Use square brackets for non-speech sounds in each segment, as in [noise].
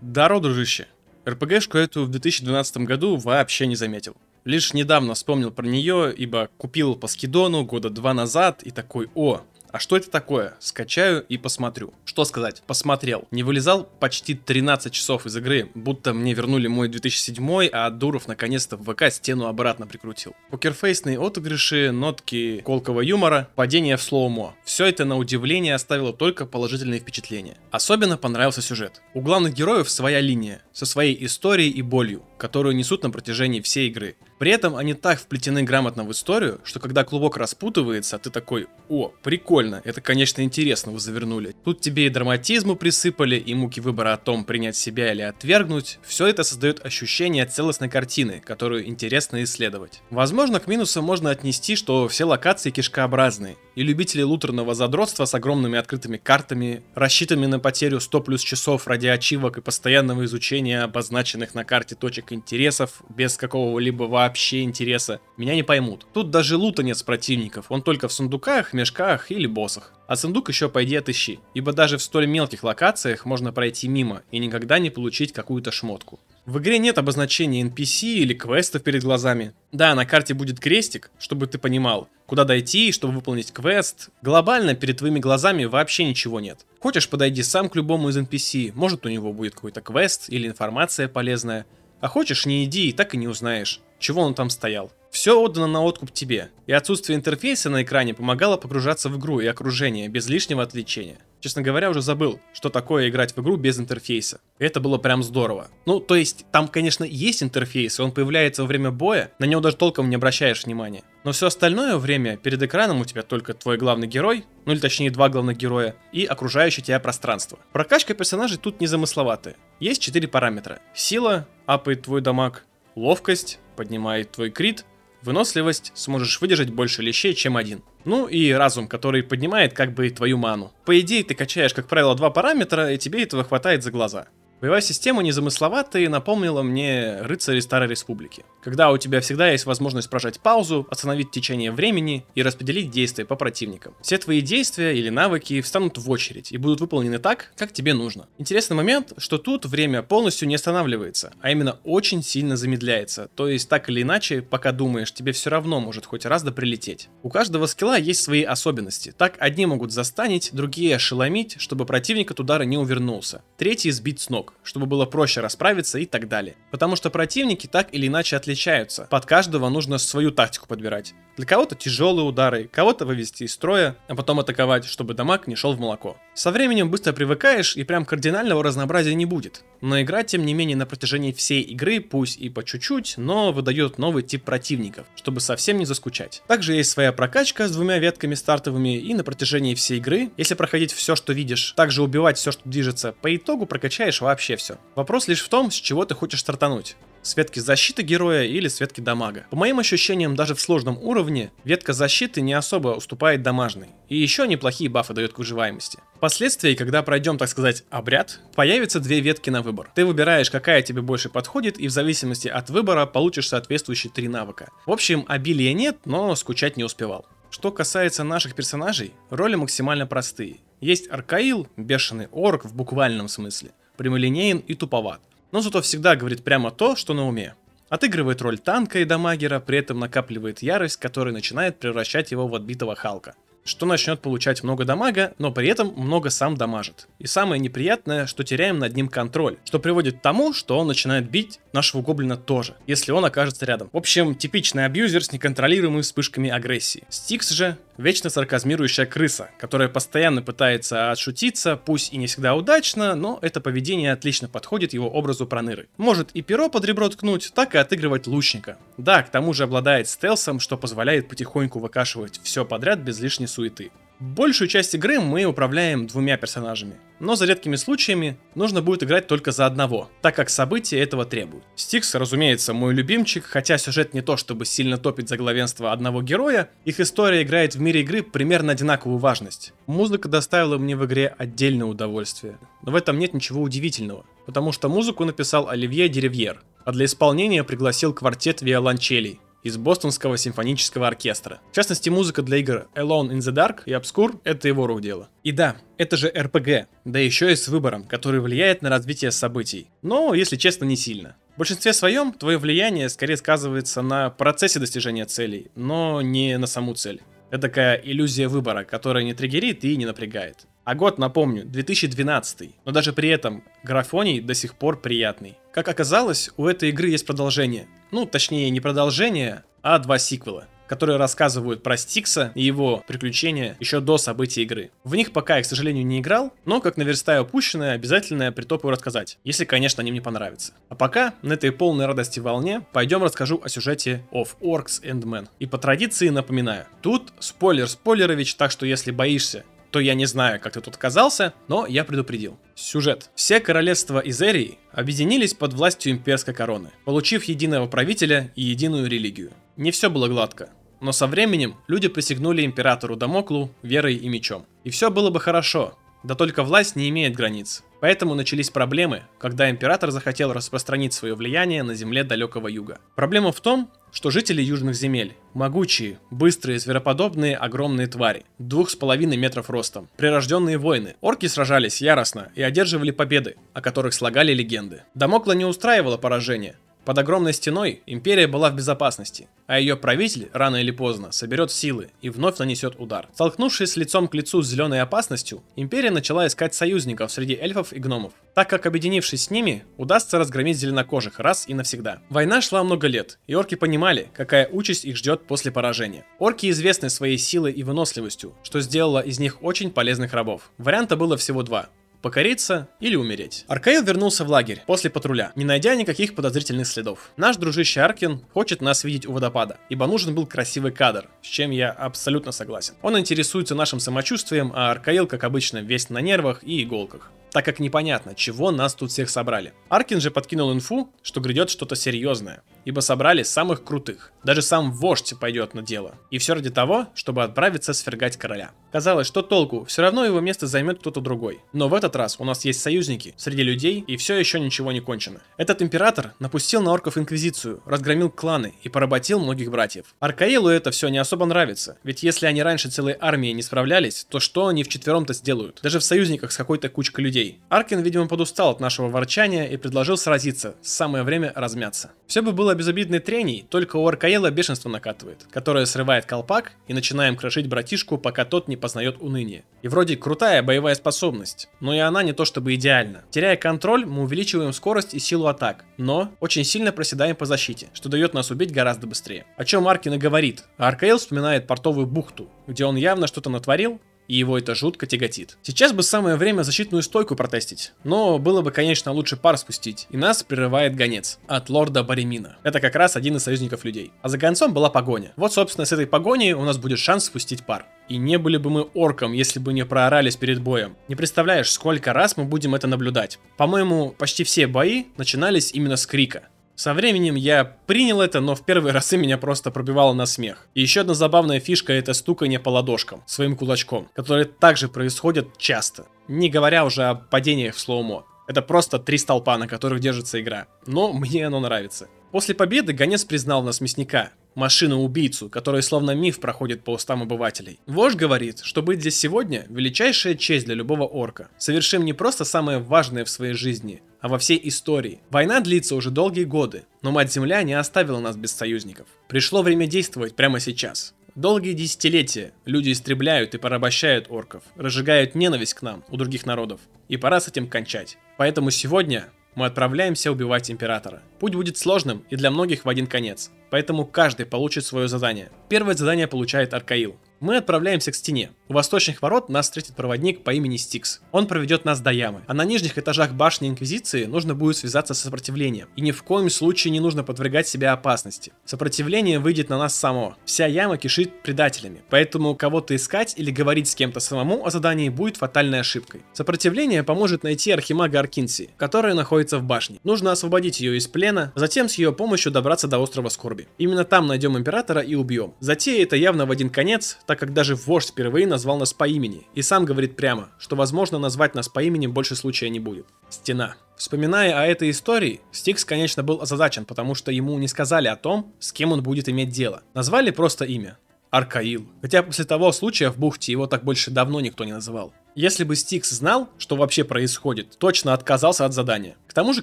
Даро, дружище. РПГшку эту в 2012 году вообще не заметил. Лишь недавно вспомнил про нее, ибо купил по скидону года два назад и такой, о, а что это такое? Скачаю и посмотрю. Что сказать? Посмотрел. Не вылезал почти 13 часов из игры, будто мне вернули мой 2007, а Дуров наконец-то в ВК стену обратно прикрутил. Покерфейсные отыгрыши, нотки колкого юмора, падение в слоумо. Все это на удивление оставило только положительные впечатления. Особенно понравился сюжет. У главных героев своя линия, со своей историей и болью, которую несут на протяжении всей игры. При этом они так вплетены грамотно в историю, что когда клубок распутывается, ты такой, о, прикольно, это, конечно, интересно вы завернули. Тут тебе и драматизму присыпали, и муки выбора о том, принять себя или отвергнуть. Все это создает ощущение целостной картины, которую интересно исследовать. Возможно, к минусам можно отнести, что все локации кишкообразные, и любители лутерного задротства с огромными открытыми картами, рассчитанными на потерю 100 плюс часов ради ачивок и постоянного изучения обозначенных на карте точек интересов без какого-либо вообще интереса, меня не поймут. Тут даже лута нет с противников, он только в сундуках, мешках или боссах. А сундук еще пойди отыщи, ибо даже в столь мелких локациях можно пройти мимо и никогда не получить какую-то шмотку. В игре нет обозначения NPC или квестов перед глазами. Да, на карте будет крестик, чтобы ты понимал, куда дойти, чтобы выполнить квест. Глобально перед твоими глазами вообще ничего нет. Хочешь, подойди сам к любому из NPC, может у него будет какой-то квест или информация полезная. А хочешь, не иди и так и не узнаешь, чего он там стоял. Все отдано на откуп тебе, и отсутствие интерфейса на экране помогало погружаться в игру и окружение без лишнего отвлечения. Честно говоря, уже забыл, что такое играть в игру без интерфейса. Это было прям здорово. Ну, то есть, там, конечно, есть интерфейс, и он появляется во время боя, на него даже толком не обращаешь внимания. Но все остальное время перед экраном у тебя только твой главный герой, ну или точнее два главных героя, и окружающее тебя пространство. Прокачка персонажей тут незамысловатая. Есть четыре параметра. Сила, апает твой дамаг, ловкость, поднимает твой крит, Выносливость сможешь выдержать больше лещей, чем один. Ну и разум, который поднимает как бы твою ману. По идее, ты качаешь, как правило, два параметра, и тебе этого хватает за глаза. Боевая система незамысловатая и напомнила мне рыцари Старой Республики. Когда у тебя всегда есть возможность прожать паузу, остановить течение времени и распределить действия по противникам. Все твои действия или навыки встанут в очередь и будут выполнены так, как тебе нужно. Интересный момент, что тут время полностью не останавливается, а именно очень сильно замедляется. То есть так или иначе, пока думаешь, тебе все равно может хоть раз да прилететь. У каждого скилла есть свои особенности. Так одни могут застанить, другие ошеломить, чтобы противник от удара не увернулся. Третий сбить с ног чтобы было проще расправиться и так далее. Потому что противники так или иначе отличаются. Под каждого нужно свою тактику подбирать. Для кого-то тяжелые удары, кого-то вывести из строя, а потом атаковать, чтобы дамаг не шел в молоко. Со временем быстро привыкаешь и прям кардинального разнообразия не будет. Но игра, тем не менее, на протяжении всей игры, пусть и по чуть-чуть, но выдает новый тип противников, чтобы совсем не заскучать. Также есть своя прокачка с двумя ветками стартовыми и на протяжении всей игры, если проходить все, что видишь, также убивать все, что движется, по итогу прокачаешь вообще все. Вопрос лишь в том, с чего ты хочешь стартануть с ветки защиты героя или с ветки дамага. По моим ощущениям, даже в сложном уровне, ветка защиты не особо уступает дамажной. И еще неплохие бафы дает к выживаемости. Впоследствии, когда пройдем, так сказать, обряд, появятся две ветки на выбор. Ты выбираешь, какая тебе больше подходит, и в зависимости от выбора получишь соответствующие три навыка. В общем, обилия нет, но скучать не успевал. Что касается наших персонажей, роли максимально простые. Есть Аркаил, бешеный орк в буквальном смысле, прямолинеен и туповат но зато всегда говорит прямо то, что на уме. Отыгрывает роль танка и дамагера, при этом накапливает ярость, которая начинает превращать его в отбитого Халка что начнет получать много дамага, но при этом много сам дамажит. И самое неприятное, что теряем над ним контроль, что приводит к тому, что он начинает бить нашего гоблина тоже, если он окажется рядом. В общем, типичный абьюзер с неконтролируемыми вспышками агрессии. Стикс же вечно сарказмирующая крыса, которая постоянно пытается отшутиться, пусть и не всегда удачно, но это поведение отлично подходит его образу проныры. Может и перо под ребро ткнуть, так и отыгрывать лучника. Да, к тому же обладает стелсом, что позволяет потихоньку выкашивать все подряд без лишней суеты. Большую часть игры мы управляем двумя персонажами, но за редкими случаями нужно будет играть только за одного, так как события этого требуют. Стикс, разумеется, мой любимчик, хотя сюжет не то чтобы сильно топит за главенство одного героя, их история играет в мире игры примерно одинаковую важность. Музыка доставила мне в игре отдельное удовольствие, но в этом нет ничего удивительного, потому что музыку написал Оливье Деревьер, а для исполнения пригласил квартет виолончелей, из бостонского симфонического оркестра. В частности, музыка для игр Alone in the Dark и Obscure — это его рук дело. И да, это же RPG, да еще и с выбором, который влияет на развитие событий. Но, если честно, не сильно. В большинстве своем твое влияние скорее сказывается на процессе достижения целей, но не на саму цель. Это такая иллюзия выбора, которая не триггерит и не напрягает. А год, напомню, 2012, но даже при этом графоний до сих пор приятный. Как оказалось, у этой игры есть продолжение. Ну, точнее, не продолжение, а два сиквела которые рассказывают про Стикса и его приключения еще до событий игры. В них пока я, к сожалению, не играл, но как наверстаю упущенное, обязательно притопаю рассказать, если, конечно, они мне понравятся. А пока, на этой полной радости волне, пойдем расскажу о сюжете of Orcs and Men. И по традиции напоминаю, тут спойлер спойлерович, так что если боишься то я не знаю, как ты тут оказался, но я предупредил. Сюжет. Все королевства Изерии объединились под властью имперской короны, получив единого правителя и единую религию. Не все было гладко. Но со временем люди присягнули императору Дамоклу верой и мечом. И все было бы хорошо, да только власть не имеет границ. Поэтому начались проблемы, когда император захотел распространить свое влияние на земле далекого юга. Проблема в том, что жители южных земель – могучие, быстрые, звероподобные, огромные твари, двух с половиной метров ростом, прирожденные воины. Орки сражались яростно и одерживали победы, о которых слагали легенды. Дамокла не устраивало поражение, под огромной стеной империя была в безопасности, а ее правитель рано или поздно соберет силы и вновь нанесет удар. Столкнувшись лицом к лицу с зеленой опасностью, империя начала искать союзников среди эльфов и гномов, так как объединившись с ними, удастся разгромить зеленокожих раз и навсегда. Война шла много лет, и орки понимали, какая участь их ждет после поражения. Орки известны своей силой и выносливостью, что сделало из них очень полезных рабов. Варианта было всего два покориться или умереть. Аркаил вернулся в лагерь после патруля, не найдя никаких подозрительных следов. Наш дружище Аркин хочет нас видеть у водопада, ибо нужен был красивый кадр, с чем я абсолютно согласен. Он интересуется нашим самочувствием, а Аркаил, как обычно, весь на нервах и иголках так как непонятно, чего нас тут всех собрали. Аркин же подкинул инфу, что грядет что-то серьезное, ибо собрали самых крутых. Даже сам вождь пойдет на дело. И все ради того, чтобы отправиться свергать короля. Казалось, что толку, все равно его место займет кто-то другой. Но в этот раз у нас есть союзники среди людей, и все еще ничего не кончено. Этот император напустил на орков инквизицию, разгромил кланы и поработил многих братьев. Аркаилу это все не особо нравится, ведь если они раньше целой армией не справлялись, то что они вчетвером-то сделают? Даже в союзниках с какой-то кучкой людей. Аркин, видимо, подустал от нашего ворчания и предложил сразиться, самое время размяться. Все бы было безобидной треней, только у Аркаила бешенство накатывает, которое срывает колпак и начинаем крошить братишку, пока тот не познает уныние. И вроде крутая боевая способность, но и она не то чтобы идеальна. Теряя контроль, мы увеличиваем скорость и силу атак, но очень сильно проседаем по защите, что дает нас убить гораздо быстрее. О чем Аркин и говорит, а Аркаил вспоминает портовую бухту, где он явно что-то натворил, и его это жутко тяготит. Сейчас бы самое время защитную стойку протестить, но было бы, конечно, лучше пар спустить, и нас прерывает гонец от лорда Баремина. Это как раз один из союзников людей. А за гонцом была погоня. Вот, собственно, с этой погоней у нас будет шанс спустить пар. И не были бы мы орком, если бы не проорались перед боем. Не представляешь, сколько раз мы будем это наблюдать. По-моему, почти все бои начинались именно с крика. Со временем я принял это, но в первые разы меня просто пробивало на смех. И еще одна забавная фишка это стукание по ладошкам своим кулачком, которые также происходят часто. Не говоря уже о падениях в слоумо. Это просто три столпа, на которых держится игра. Но мне оно нравится. После победы гонец признал нас мясника, машину-убийцу, который словно миф проходит по устам обывателей. Вождь говорит, что быть здесь сегодня – величайшая честь для любого орка. Совершим не просто самое важное в своей жизни, а во всей истории. Война длится уже долгие годы, но Мать-Земля не оставила нас без союзников. Пришло время действовать прямо сейчас. Долгие десятилетия люди истребляют и порабощают орков, разжигают ненависть к нам, у других народов. И пора с этим кончать. Поэтому сегодня мы отправляемся убивать императора. Путь будет сложным и для многих в один конец, поэтому каждый получит свое задание. Первое задание получает Аркаил. Мы отправляемся к стене. У восточных ворот нас встретит проводник по имени Стикс. Он проведет нас до ямы. А на нижних этажах башни Инквизиции нужно будет связаться с сопротивлением. И ни в коем случае не нужно подвергать себя опасности. Сопротивление выйдет на нас само. Вся яма кишит предателями. Поэтому кого-то искать или говорить с кем-то самому о задании будет фатальной ошибкой. Сопротивление поможет найти архимага Аркинси, которая находится в башне. Нужно освободить ее из плена, затем с ее помощью добраться до острова Скорби. Именно там найдем императора и убьем. Затея это явно в один конец, так как даже вождь впервые назвал нас по имени, и сам говорит прямо, что возможно назвать нас по имени больше случая не будет. Стена. Вспоминая о этой истории, Стикс, конечно, был озадачен, потому что ему не сказали о том, с кем он будет иметь дело. Назвали просто имя. Аркаил. Хотя после того случая в бухте его так больше давно никто не называл. Если бы Стикс знал, что вообще происходит, точно отказался от задания. К тому же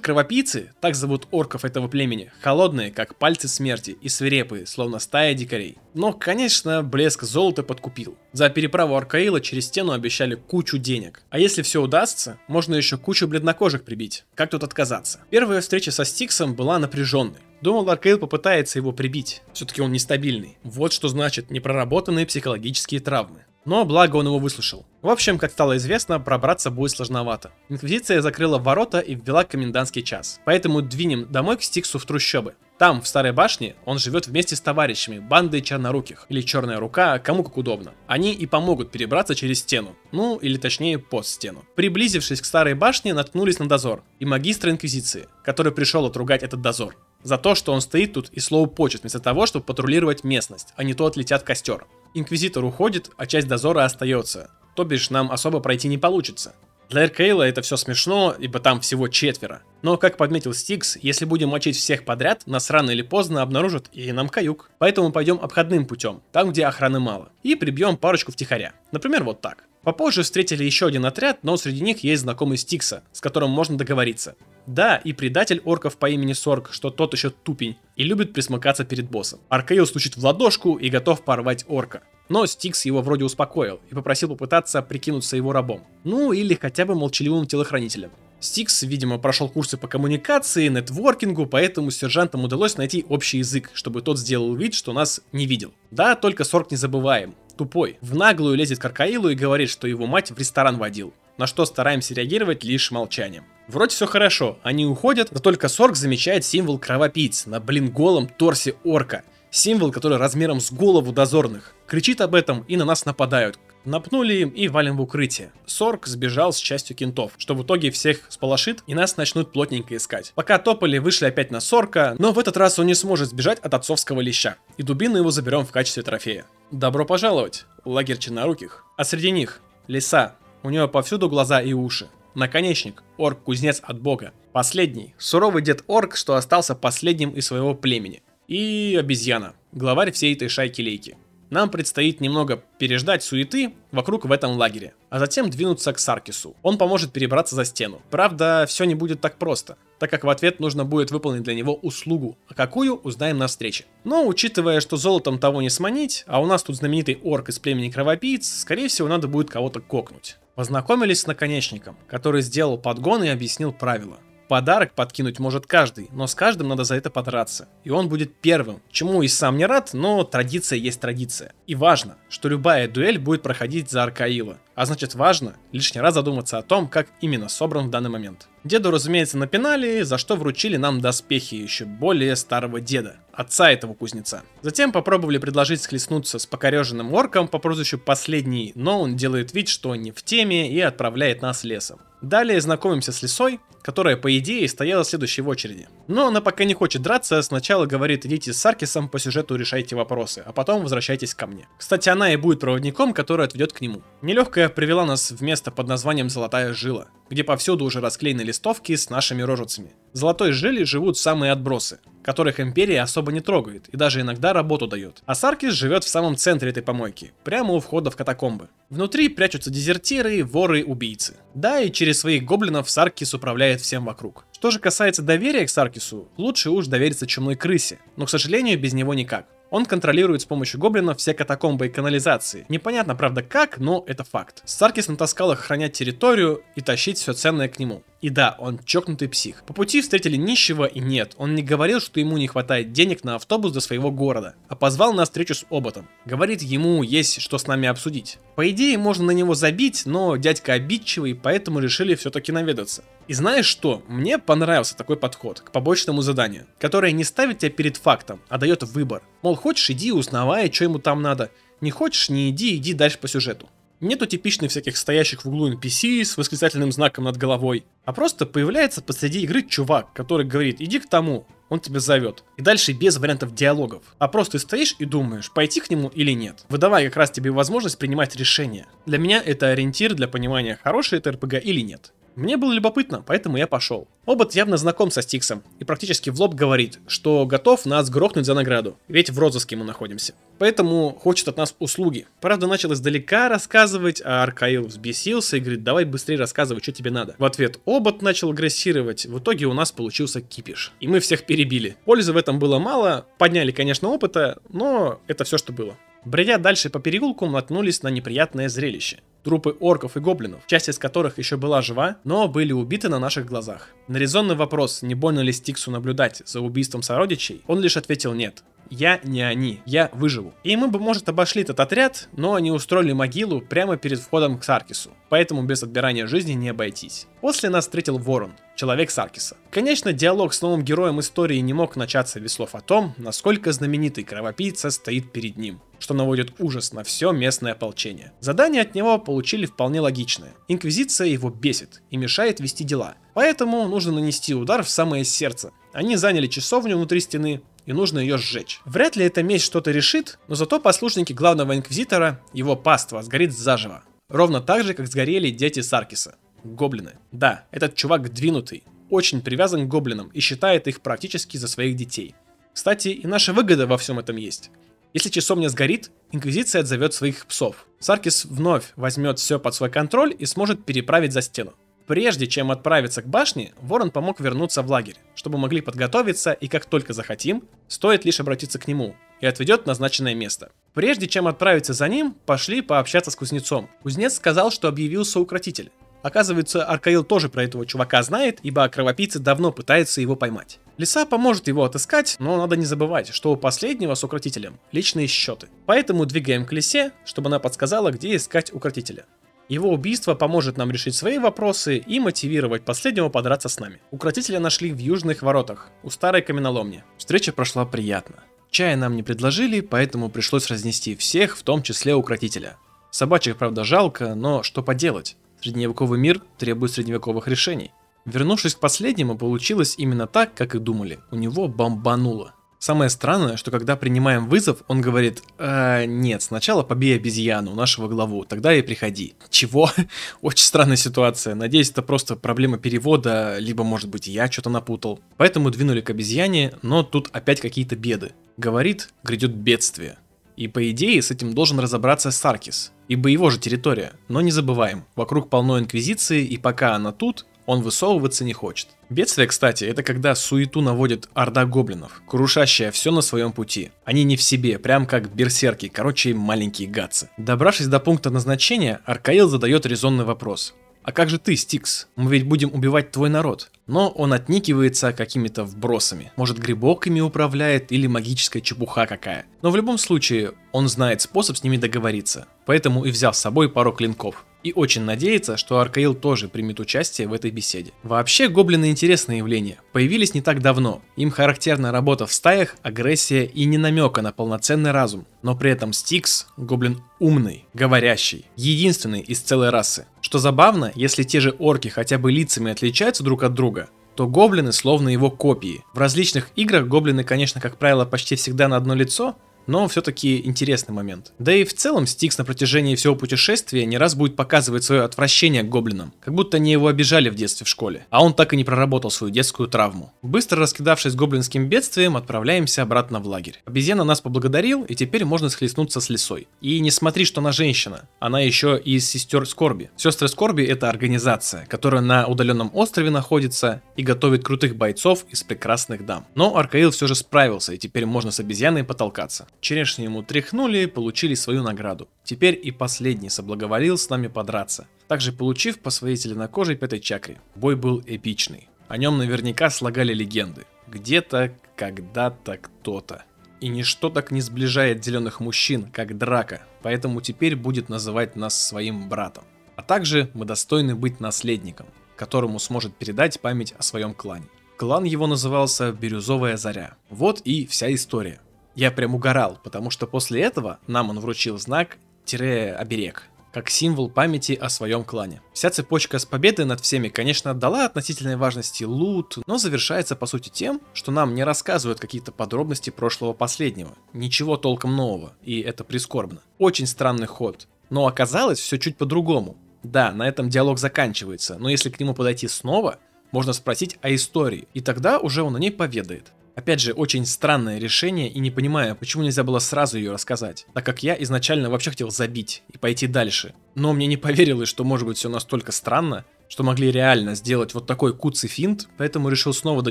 кровопийцы, так зовут орков этого племени, холодные, как пальцы смерти, и свирепые, словно стая дикарей. Но, конечно, блеск золота подкупил. За переправу Аркаила через стену обещали кучу денег. А если все удастся, можно еще кучу бледнокожих прибить. Как тут отказаться? Первая встреча со Стиксом была напряженной. Думал, Аркейл попытается его прибить. Все-таки он нестабильный. Вот что значит непроработанные психологические травмы. Но благо он его выслушал. В общем, как стало известно, пробраться будет сложновато. Инквизиция закрыла ворота и ввела комендантский час. Поэтому двинем домой к Стиксу в трущобы. Там, в Старой башне, он живет вместе с товарищами, бандой черноруких, или черная рука, кому как удобно. Они и помогут перебраться через стену, ну, или точнее, под стену. Приблизившись к Старой башне, наткнулись на дозор и магистра Инквизиции, который пришел отругать этот дозор. За то, что он стоит тут и слово почет, вместо того, чтобы патрулировать местность, а не то отлетят костер. Инквизитор уходит, а часть дозора остается. То бишь нам особо пройти не получится. Для Эркейла это все смешно, ибо там всего четверо. Но, как подметил Стикс, если будем мочить всех подряд, нас рано или поздно обнаружат и нам каюк. Поэтому пойдем обходным путем, там где охраны мало, и прибьем парочку втихаря. Например, вот так. Попозже встретили еще один отряд, но среди них есть знакомый Стикса, с которым можно договориться. Да, и предатель орков по имени Сорг, что тот еще тупень, и любит пресмыкаться перед боссом. Аркейл стучит в ладошку и готов порвать орка. Но Стикс его вроде успокоил и попросил попытаться прикинуться его рабом. Ну или хотя бы молчаливым телохранителем. Стикс, видимо, прошел курсы по коммуникации, нетворкингу, поэтому сержантам удалось найти общий язык, чтобы тот сделал вид, что нас не видел. Да, только Сорг не забываем. Тупой. В наглую лезет к Аркейлу и говорит, что его мать в ресторан водил. На что стараемся реагировать лишь молчанием. Вроде все хорошо, они уходят, но только Сорг замечает символ кровопийц на блин голом торсе орка – Символ, который размером с голову дозорных. Кричит об этом и на нас нападают. Напнули им и валим в укрытие. Сорк сбежал с частью кентов, что в итоге всех сполошит и нас начнут плотненько искать. Пока топали, вышли опять на Сорка, но в этот раз он не сможет сбежать от отцовского леща. И дубину его заберем в качестве трофея. Добро пожаловать, лагерь черноруких. А среди них лиса, у него повсюду глаза и уши. Наконечник, орк-кузнец от бога. Последний, суровый дед-орк, что остался последним из своего племени и обезьяна, главарь всей этой шайки-лейки. Нам предстоит немного переждать суеты вокруг в этом лагере, а затем двинуться к Саркису. Он поможет перебраться за стену. Правда, все не будет так просто, так как в ответ нужно будет выполнить для него услугу, а какую узнаем на встрече. Но учитывая, что золотом того не сманить, а у нас тут знаменитый орк из племени кровопийц, скорее всего надо будет кого-то кокнуть. Познакомились с наконечником, который сделал подгон и объяснил правила. Подарок подкинуть может каждый, но с каждым надо за это подраться. И он будет первым, чему и сам не рад, но традиция есть традиция. И важно, что любая дуэль будет проходить за Аркаила. А значит важно лишний раз задуматься о том, как именно собран в данный момент. Деду, разумеется, напинали, за что вручили нам доспехи еще более старого деда, отца этого кузнеца. Затем попробовали предложить схлестнуться с покореженным орком по прозвищу Последний, но он делает вид, что не в теме и отправляет нас лесом. Далее знакомимся с лисой, которая, по идее, стояла следующей очереди. Но она пока не хочет драться, сначала говорит, идите с Саркисом по сюжету решайте вопросы, а потом возвращайтесь ко мне. Кстати, она и будет проводником, который отведет к нему. Нелегкая привела нас в место под названием Золотая Жила, где повсюду уже расклеены листовки с нашими рожицами. В Золотой Жиле живут самые отбросы, которых империя особо не трогает и даже иногда работу дает. А Саркис живет в самом центре этой помойки, прямо у входа в катакомбы. Внутри прячутся дезертиры, воры, убийцы. Да, и через своих гоблинов Саркис управляет всем вокруг. Что же касается доверия к Саркису, лучше уж довериться чумной крысе, но, к сожалению, без него никак. Он контролирует с помощью гоблинов все катакомбы и канализации. Непонятно, правда, как, но это факт. Саркис натаскал их охранять территорию и тащить все ценное к нему. И да, он чокнутый псих. По пути встретили нищего и нет, он не говорил, что ему не хватает денег на автобус до своего города, а позвал на встречу с Оботом. Говорит, ему есть что с нами обсудить. По идее, можно на него забить, но дядька обидчивый, поэтому решили все-таки наведаться. И знаешь что? Мне понравился такой подход к побочному заданию, которое не ставит тебя перед фактом, а дает выбор. Мол, хочешь иди, узнавай, что ему там надо. Не хочешь, не иди, иди дальше по сюжету. Нету типичных всяких стоящих в углу NPC с восклицательным знаком над головой, а просто появляется посреди игры чувак, который говорит «иди к тому», он тебя зовет. И дальше без вариантов диалогов. А просто ты стоишь и думаешь, пойти к нему или нет. Выдавая как раз тебе возможность принимать решение. Для меня это ориентир для понимания, хороший это РПГ или нет. Мне было любопытно, поэтому я пошел. Обот явно знаком со Стиксом и практически в лоб говорит, что готов нас грохнуть за награду, ведь в розыске мы находимся. Поэтому хочет от нас услуги. Правда, начал издалека рассказывать, а Аркаил взбесился и говорит, давай быстрее рассказывай, что тебе надо. В ответ Обот начал агрессировать, в итоге у нас получился кипиш. И мы всех перебили. Пользы в этом было мало, подняли, конечно, опыта, но это все, что было. Бредя дальше по переулку, наткнулись на неприятное зрелище. Трупы орков и гоблинов, часть из которых еще была жива, но были убиты на наших глазах. На резонный вопрос, не больно ли Стиксу наблюдать за убийством сородичей, он лишь ответил нет. Я не они, я выживу. И мы бы, может, обошли этот отряд, но они устроили могилу прямо перед входом к Саркису, поэтому без отбирания жизни не обойтись. После нас встретил Ворон, человек Саркиса. Конечно, диалог с новым героем истории не мог начаться без слов о том, насколько знаменитый кровопийца стоит перед ним что наводит ужас на все местное ополчение. Задание от него получили вполне логичное. Инквизиция его бесит и мешает вести дела. Поэтому нужно нанести удар в самое сердце. Они заняли часовню внутри стены, и нужно ее сжечь. Вряд ли эта месть что-то решит, но зато послушники главного инквизитора, его паства, сгорит заживо. Ровно так же, как сгорели дети Саркиса. Гоблины. Да, этот чувак двинутый, очень привязан к гоблинам и считает их практически за своих детей. Кстати, и наша выгода во всем этом есть. Если часовня сгорит, Инквизиция отзовет своих псов. Саркис вновь возьмет все под свой контроль и сможет переправить за стену. Прежде чем отправиться к башне, Ворон помог вернуться в лагерь, чтобы могли подготовиться и как только захотим, стоит лишь обратиться к нему и отведет назначенное место. Прежде чем отправиться за ним, пошли пообщаться с кузнецом. Кузнец сказал, что объявился укротитель. Оказывается, Аркаил тоже про этого чувака знает, ибо кровопийцы давно пытаются его поймать. Лиса поможет его отыскать, но надо не забывать, что у последнего с укротителем личные счеты. Поэтому двигаем к лисе, чтобы она подсказала, где искать укротителя. Его убийство поможет нам решить свои вопросы и мотивировать последнего подраться с нами. Укротителя нашли в южных воротах, у старой каменоломни. Встреча прошла приятно. Чая нам не предложили, поэтому пришлось разнести всех, в том числе укротителя. Собачьих, правда, жалко, но что поделать. Средневековый мир требует средневековых решений. Вернувшись к последнему, получилось именно так, как и думали. У него бомбануло. Самое странное, что когда принимаем вызов, он говорит, э, нет, сначала побей обезьяну, нашего главу, тогда и приходи. Чего? [laughs] Очень странная ситуация. Надеюсь, это просто проблема перевода, либо, может быть, я что-то напутал. Поэтому двинули к обезьяне, но тут опять какие-то беды. Говорит, грядет бедствие. И по идее с этим должен разобраться Саркис, ибо его же территория. Но не забываем, вокруг полно инквизиции, и пока она тут, он высовываться не хочет. Бедствие, кстати, это когда суету наводит орда гоблинов, крушащая все на своем пути. Они не в себе, прям как берсерки, короче, маленькие гадцы. Добравшись до пункта назначения, Аркаил задает резонный вопрос. А как же ты, Стикс? Мы ведь будем убивать твой народ. Но он отникивается какими-то вбросами. Может, грибок ими управляет или магическая чепуха какая. Но в любом случае, он знает способ с ними договориться. Поэтому и взял с собой пару клинков и очень надеется, что Аркаил тоже примет участие в этой беседе. Вообще, гоблины интересное явление. Появились не так давно. Им характерна работа в стаях, агрессия и не намека на полноценный разум. Но при этом Стикс – гоблин умный, говорящий, единственный из целой расы. Что забавно, если те же орки хотя бы лицами отличаются друг от друга, то гоблины словно его копии. В различных играх гоблины, конечно, как правило, почти всегда на одно лицо, но все-таки интересный момент. Да и в целом Стикс на протяжении всего путешествия не раз будет показывать свое отвращение к гоблинам, как будто они его обижали в детстве в школе, а он так и не проработал свою детскую травму. Быстро раскидавшись гоблинским бедствием, отправляемся обратно в лагерь. Обезьяна нас поблагодарил, и теперь можно схлестнуться с лисой. И не смотри, что она женщина, она еще и из сестер Скорби. Сестры Скорби это организация, которая на удаленном острове находится и готовит крутых бойцов из прекрасных дам. Но Аркаил все же справился, и теперь можно с обезьяной потолкаться. Черешни ему тряхнули, получили свою награду. Теперь и последний соблаговолил с нами подраться, также получив по своей зеленокожей пятой чакре. Бой был эпичный. О нем наверняка слагали легенды. Где-то, когда-то, кто-то. И ничто так не сближает зеленых мужчин, как драка, поэтому теперь будет называть нас своим братом. А также мы достойны быть наследником, которому сможет передать память о своем клане. Клан его назывался Бирюзовая Заря. Вот и вся история. Я прям угорал, потому что после этого нам он вручил знак-оберег. как символ памяти о своем клане. Вся цепочка с победой над всеми, конечно, дала относительной важности лут, но завершается по сути тем, что нам не рассказывают какие-то подробности прошлого последнего. Ничего толком нового, и это прискорбно. Очень странный ход. Но оказалось все чуть по-другому. Да, на этом диалог заканчивается, но если к нему подойти снова, можно спросить о истории, и тогда уже он о ней поведает. Опять же, очень странное решение и не понимаю, почему нельзя было сразу ее рассказать, так как я изначально вообще хотел забить и пойти дальше. Но мне не поверилось, что может быть все настолько странно, что могли реально сделать вот такой куцый финт, поэтому решил снова до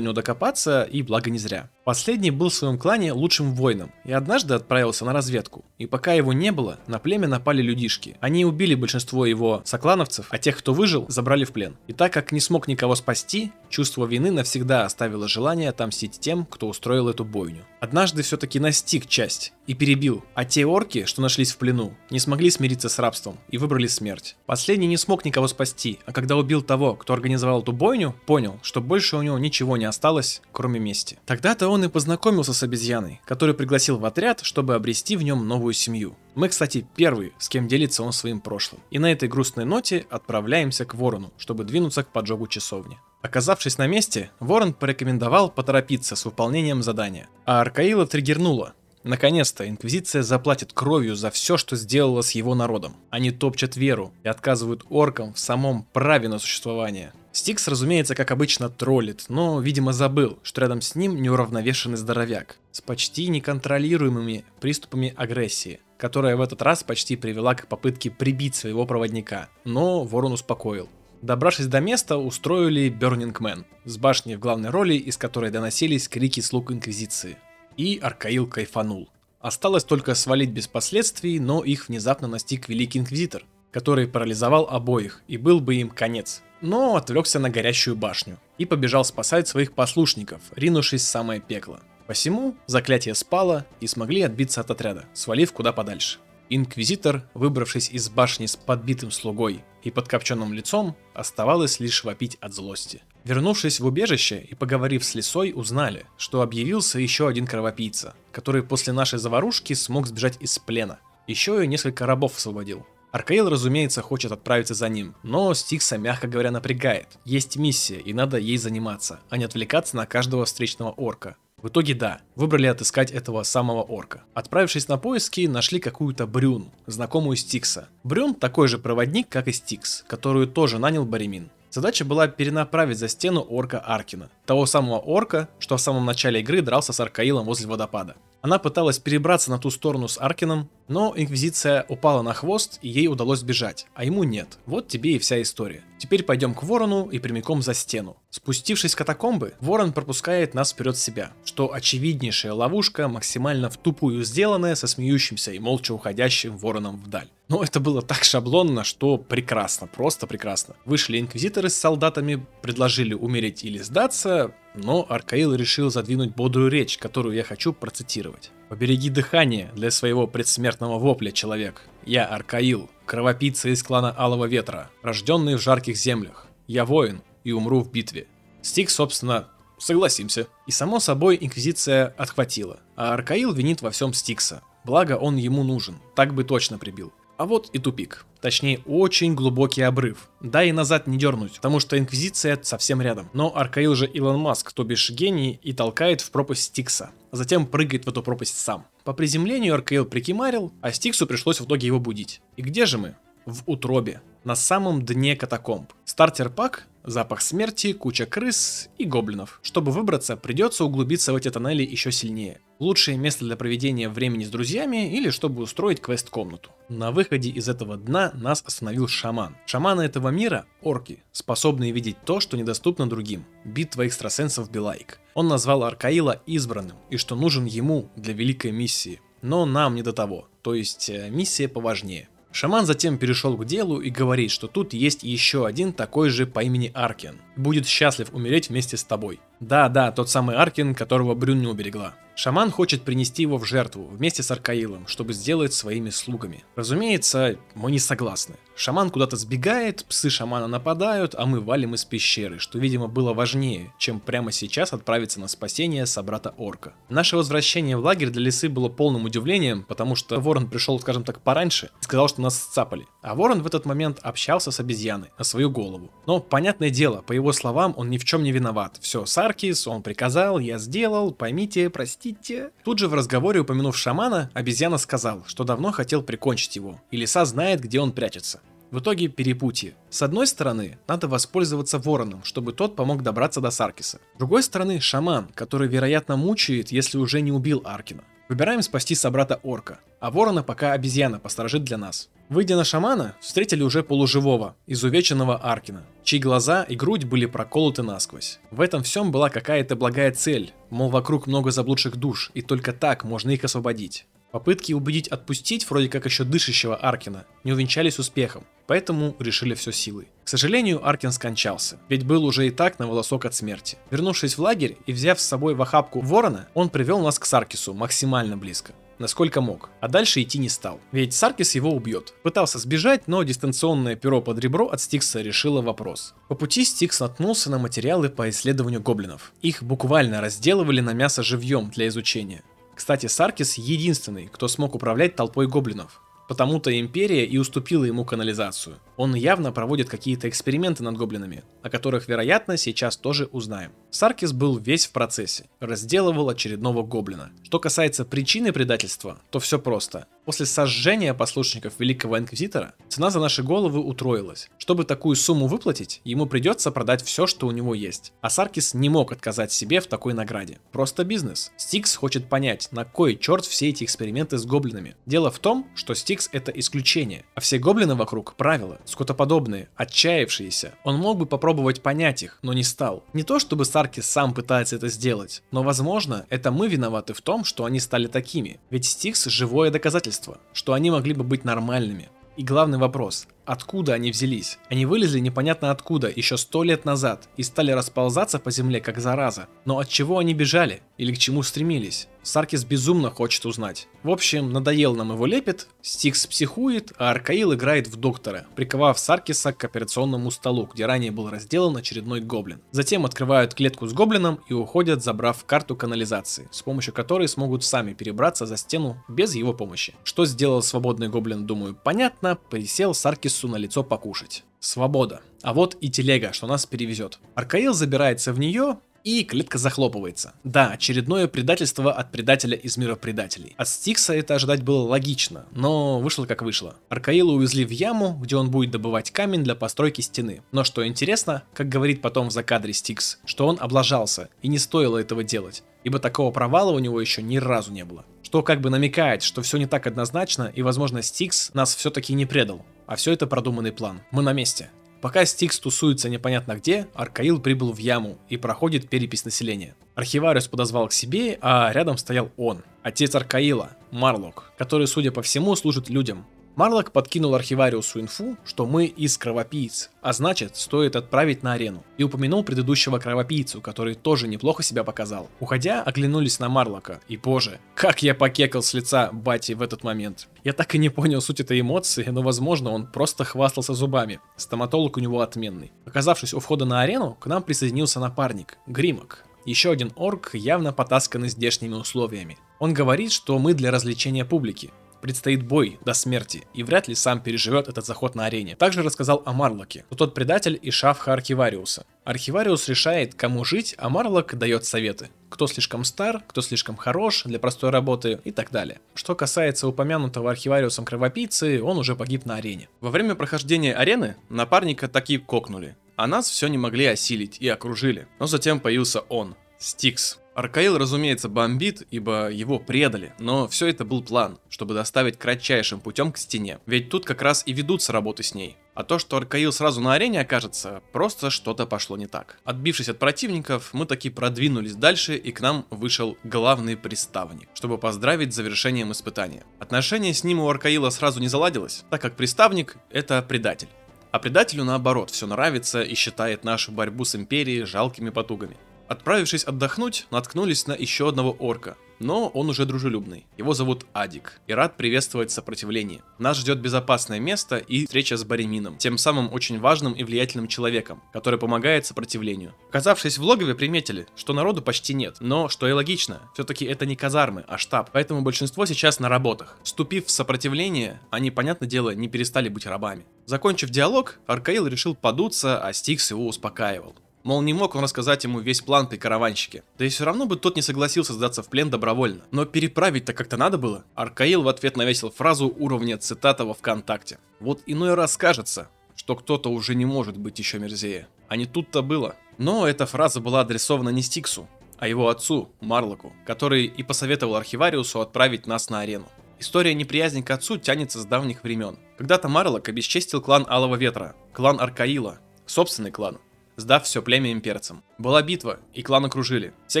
него докопаться, и благо не зря. Последний был в своем клане лучшим воином, и однажды отправился на разведку. И пока его не было, на племя напали людишки. Они убили большинство его соклановцев, а тех, кто выжил, забрали в плен. И так как не смог никого спасти, чувство вины навсегда оставило желание отомстить тем, кто устроил эту бойню. Однажды все-таки настиг часть и перебил, а те орки, что нашлись в плену, не смогли смириться с рабством и выбрали смерть. Последний не смог никого спасти, а когда убил того, кто организовал эту бойню, понял, что больше у него ничего не осталось, кроме мести. Тогда-то он и познакомился с обезьяной, который пригласил в отряд, чтобы обрести в нем новую семью. Мы, кстати, первые, с кем делится он своим прошлым. И на этой грустной ноте отправляемся к Ворону, чтобы двинуться к поджогу часовни. Оказавшись на месте, Ворон порекомендовал поторопиться с выполнением задания, а Аркаила триггернула, Наконец-то Инквизиция заплатит кровью за все, что сделала с его народом. Они топчат веру и отказывают оркам в самом праве на существование. Стикс, разумеется, как обычно, троллит, но, видимо, забыл, что рядом с ним неуравновешенный здоровяк с почти неконтролируемыми приступами агрессии, которая в этот раз почти привела к попытке прибить своего проводника, но ворон успокоил. Добравшись до места, устроили Burning Man с башней в главной роли, из которой доносились крики слуг Инквизиции и Аркаил кайфанул. Осталось только свалить без последствий, но их внезапно настиг Великий Инквизитор, который парализовал обоих, и был бы им конец. Но отвлекся на горящую башню и побежал спасать своих послушников, ринувшись в самое пекло. Посему заклятие спало и смогли отбиться от отряда, свалив куда подальше. Инквизитор, выбравшись из башни с подбитым слугой и подкопченным лицом, оставалось лишь вопить от злости. Вернувшись в убежище и поговорив с лисой, узнали, что объявился еще один кровопийца, который после нашей заварушки смог сбежать из плена. Еще и несколько рабов освободил. Аркаил, разумеется, хочет отправиться за ним, но Стикса, мягко говоря, напрягает. Есть миссия, и надо ей заниматься, а не отвлекаться на каждого встречного орка. В итоге да, выбрали отыскать этого самого орка. Отправившись на поиски, нашли какую-то Брюн, знакомую Стикса. Брюн такой же проводник, как и Стикс, которую тоже нанял Баримин. Задача была перенаправить за стену орка Аркина, того самого орка, что в самом начале игры дрался с Аркаилом возле водопада. Она пыталась перебраться на ту сторону с Аркином, но Инквизиция упала на хвост и ей удалось сбежать, а ему нет. Вот тебе и вся история. Теперь пойдем к Ворону и прямиком за стену. Спустившись в катакомбы, Ворон пропускает нас вперед себя, что очевиднейшая ловушка, максимально в тупую сделанная, со смеющимся и молча уходящим Вороном вдаль. Но это было так шаблонно, что прекрасно, просто прекрасно. Вышли инквизиторы с солдатами, предложили умереть или сдаться, но Аркаил решил задвинуть бодрую речь, которую я хочу процитировать. «Побереги дыхание для своего предсмертного вопля, человек. Я Аркаил, кровопийца из клана Алого Ветра, рожденный в жарких землях. Я воин и умру в битве». Стик, собственно, согласимся. И само собой Инквизиция отхватила, а Аркаил винит во всем Стикса. Благо он ему нужен, так бы точно прибил. А вот и тупик. Точнее, очень глубокий обрыв. Да и назад не дернуть, потому что Инквизиция совсем рядом. Но Аркаил же Илон Маск, то бишь гений, и толкает в пропасть Стикса. А затем прыгает в эту пропасть сам. По приземлению Аркаил прикимарил, а Стиксу пришлось в итоге его будить. И где же мы? В утробе. На самом дне катакомб. Стартер-пак запах смерти, куча крыс и гоблинов. Чтобы выбраться, придется углубиться в эти тоннели еще сильнее. Лучшее место для проведения времени с друзьями или чтобы устроить квест-комнату. На выходе из этого дна нас остановил шаман. Шаманы этого мира – орки, способные видеть то, что недоступно другим. Битва экстрасенсов Белайк. Он назвал Аркаила избранным и что нужен ему для великой миссии. Но нам не до того, то есть э, миссия поважнее. Шаман затем перешел к делу и говорит, что тут есть еще один такой же по имени Аркен. Будет счастлив умереть вместе с тобой. Да-да, тот самый Аркен, которого Брюн не уберегла. Шаман хочет принести его в жертву вместе с Аркаилом, чтобы сделать своими слугами. Разумеется, мы не согласны. Шаман куда-то сбегает, псы шамана нападают, а мы валим из пещеры, что, видимо, было важнее, чем прямо сейчас отправиться на спасение собрата Орка. Наше возвращение в лагерь для лисы было полным удивлением, потому что Ворон пришел, скажем так, пораньше и сказал, что нас сцапали. А Ворон в этот момент общался с обезьяной на свою голову. Но, понятное дело, по его словам, он ни в чем не виноват. Все, Саркис, он приказал, я сделал, поймите, простите. Тут же в разговоре, упомянув шамана, обезьяна сказал, что давно хотел прикончить его, и лиса знает, где он прячется. В итоге перепутье. С одной стороны, надо воспользоваться вороном, чтобы тот помог добраться до Саркиса. С другой стороны, шаман, который, вероятно, мучает, если уже не убил Аркина. Выбираем спасти собрата Орка, а ворона пока обезьяна посторожит для нас. Выйдя на шамана, встретили уже полуживого, изувеченного Аркина, чьи глаза и грудь были проколоты насквозь. В этом всем была какая-то благая цель, мол вокруг много заблудших душ, и только так можно их освободить. Попытки убедить отпустить вроде как еще дышащего Аркина не увенчались успехом, поэтому решили все силой. К сожалению, Аркин скончался, ведь был уже и так на волосок от смерти. Вернувшись в лагерь и взяв с собой в охапку ворона, он привел нас к Саркису максимально близко насколько мог, а дальше идти не стал, ведь Саркис его убьет. Пытался сбежать, но дистанционное перо под ребро от Стикса решило вопрос. По пути Стикс наткнулся на материалы по исследованию гоблинов. Их буквально разделывали на мясо живьем для изучения. Кстати, Саркис единственный, кто смог управлять толпой гоблинов. Потому-то Империя и уступила ему канализацию. Он явно проводит какие-то эксперименты над гоблинами, о которых, вероятно, сейчас тоже узнаем. Саркис был весь в процессе, разделывал очередного гоблина. Что касается причины предательства, то все просто. После сожжения послушников Великого Инквизитора, цена за наши головы утроилась. Чтобы такую сумму выплатить, ему придется продать все, что у него есть. А Саркис не мог отказать себе в такой награде. Просто бизнес. Стикс хочет понять, на кой черт все эти эксперименты с гоблинами. Дело в том, что Стикс это исключение, а все гоблины вокруг правила, скотоподобные, отчаявшиеся. Он мог бы попробовать понять их, но не стал. Не то чтобы Саркис сам пытается это сделать, но возможно это мы виноваты в том, что они стали такими. Ведь Стикс живое доказательство доказательства, что они могли бы быть нормальными. И главный вопрос, откуда они взялись? Они вылезли непонятно откуда еще сто лет назад и стали расползаться по земле как зараза. Но от чего они бежали? Или к чему стремились? Саркис безумно хочет узнать. В общем, надоел нам его лепет, Стикс психует, а Аркаил играет в доктора, приковав Саркиса к операционному столу, где ранее был разделан очередной гоблин. Затем открывают клетку с гоблином и уходят, забрав карту канализации, с помощью которой смогут сами перебраться за стену без его помощи. Что сделал свободный гоблин, думаю, понятно, присел Саркису на лицо покушать. Свобода. А вот и телега, что нас перевезет. Аркаил забирается в нее, и клетка захлопывается. Да, очередное предательство от предателя из мира предателей. От Стикса это ожидать было логично, но вышло как вышло. Аркаила увезли в яму, где он будет добывать камень для постройки стены. Но что интересно, как говорит потом в закадре Стикс, что он облажался, и не стоило этого делать, ибо такого провала у него еще ни разу не было. Что как бы намекает, что все не так однозначно, и возможно Стикс нас все-таки не предал. А все это продуманный план. Мы на месте. Пока Стикс тусуется непонятно где, Аркаил прибыл в яму и проходит перепись населения. Архивариус подозвал к себе, а рядом стоял он, отец Аркаила, Марлок, который, судя по всему, служит людям, Марлок подкинул архивариусу инфу, что мы из кровопийц, а значит, стоит отправить на арену. И упомянул предыдущего кровопийцу, который тоже неплохо себя показал. Уходя, оглянулись на Марлока, и боже, как я покекал с лица Бати в этот момент. Я так и не понял суть этой эмоции, но возможно он просто хвастался зубами. Стоматолог у него отменный. Оказавшись у входа на арену, к нам присоединился напарник, Гримок, еще один орк, явно потасканный здешними условиями. Он говорит, что мы для развлечения публики, предстоит бой до смерти, и вряд ли сам переживет этот заход на арене. Также рассказал о Марлоке, что тот предатель и шавха Архивариуса. Архивариус решает, кому жить, а Марлок дает советы. Кто слишком стар, кто слишком хорош для простой работы и так далее. Что касается упомянутого архивариусом кровопийцы, он уже погиб на арене. Во время прохождения арены напарника таки кокнули, а нас все не могли осилить и окружили. Но затем появился он, Стикс. Аркаил, разумеется, бомбит, ибо его предали, но все это был план, чтобы доставить кратчайшим путем к стене, ведь тут как раз и ведутся работы с ней. А то, что Аркаил сразу на арене окажется, просто что-то пошло не так. Отбившись от противников, мы таки продвинулись дальше, и к нам вышел главный приставник, чтобы поздравить с завершением испытания. Отношение с ним у Аркаила сразу не заладилось, так как приставник — это предатель. А предателю наоборот все нравится и считает нашу борьбу с империей жалкими потугами. Отправившись отдохнуть, наткнулись на еще одного орка, но он уже дружелюбный. Его зовут Адик и рад приветствовать сопротивление. Нас ждет безопасное место и встреча с Баремином, тем самым очень важным и влиятельным человеком, который помогает сопротивлению. Оказавшись в логове, приметили, что народу почти нет, но, что и логично, все-таки это не казармы, а штаб, поэтому большинство сейчас на работах. Вступив в сопротивление, они, понятное дело, не перестали быть рабами. Закончив диалог, Аркаил решил подуться, а Стикс его успокаивал. Мол, не мог он рассказать ему весь план при караванщике. Да и все равно бы тот не согласился сдаться в плен добровольно. Но переправить-то как-то надо было. Аркаил в ответ навесил фразу уровня цитата во ВКонтакте. Вот иной раз кажется, что кто-то уже не может быть еще мерзее. А не тут-то было. Но эта фраза была адресована не Стиксу, а его отцу, Марлоку, который и посоветовал архивариусу отправить нас на арену. История неприязни к отцу тянется с давних времен. Когда-то Марлок обесчестил клан Алого Ветра, клан Аркаила, собственный клан, сдав все племя имперцам. Была битва, и клан окружили. Все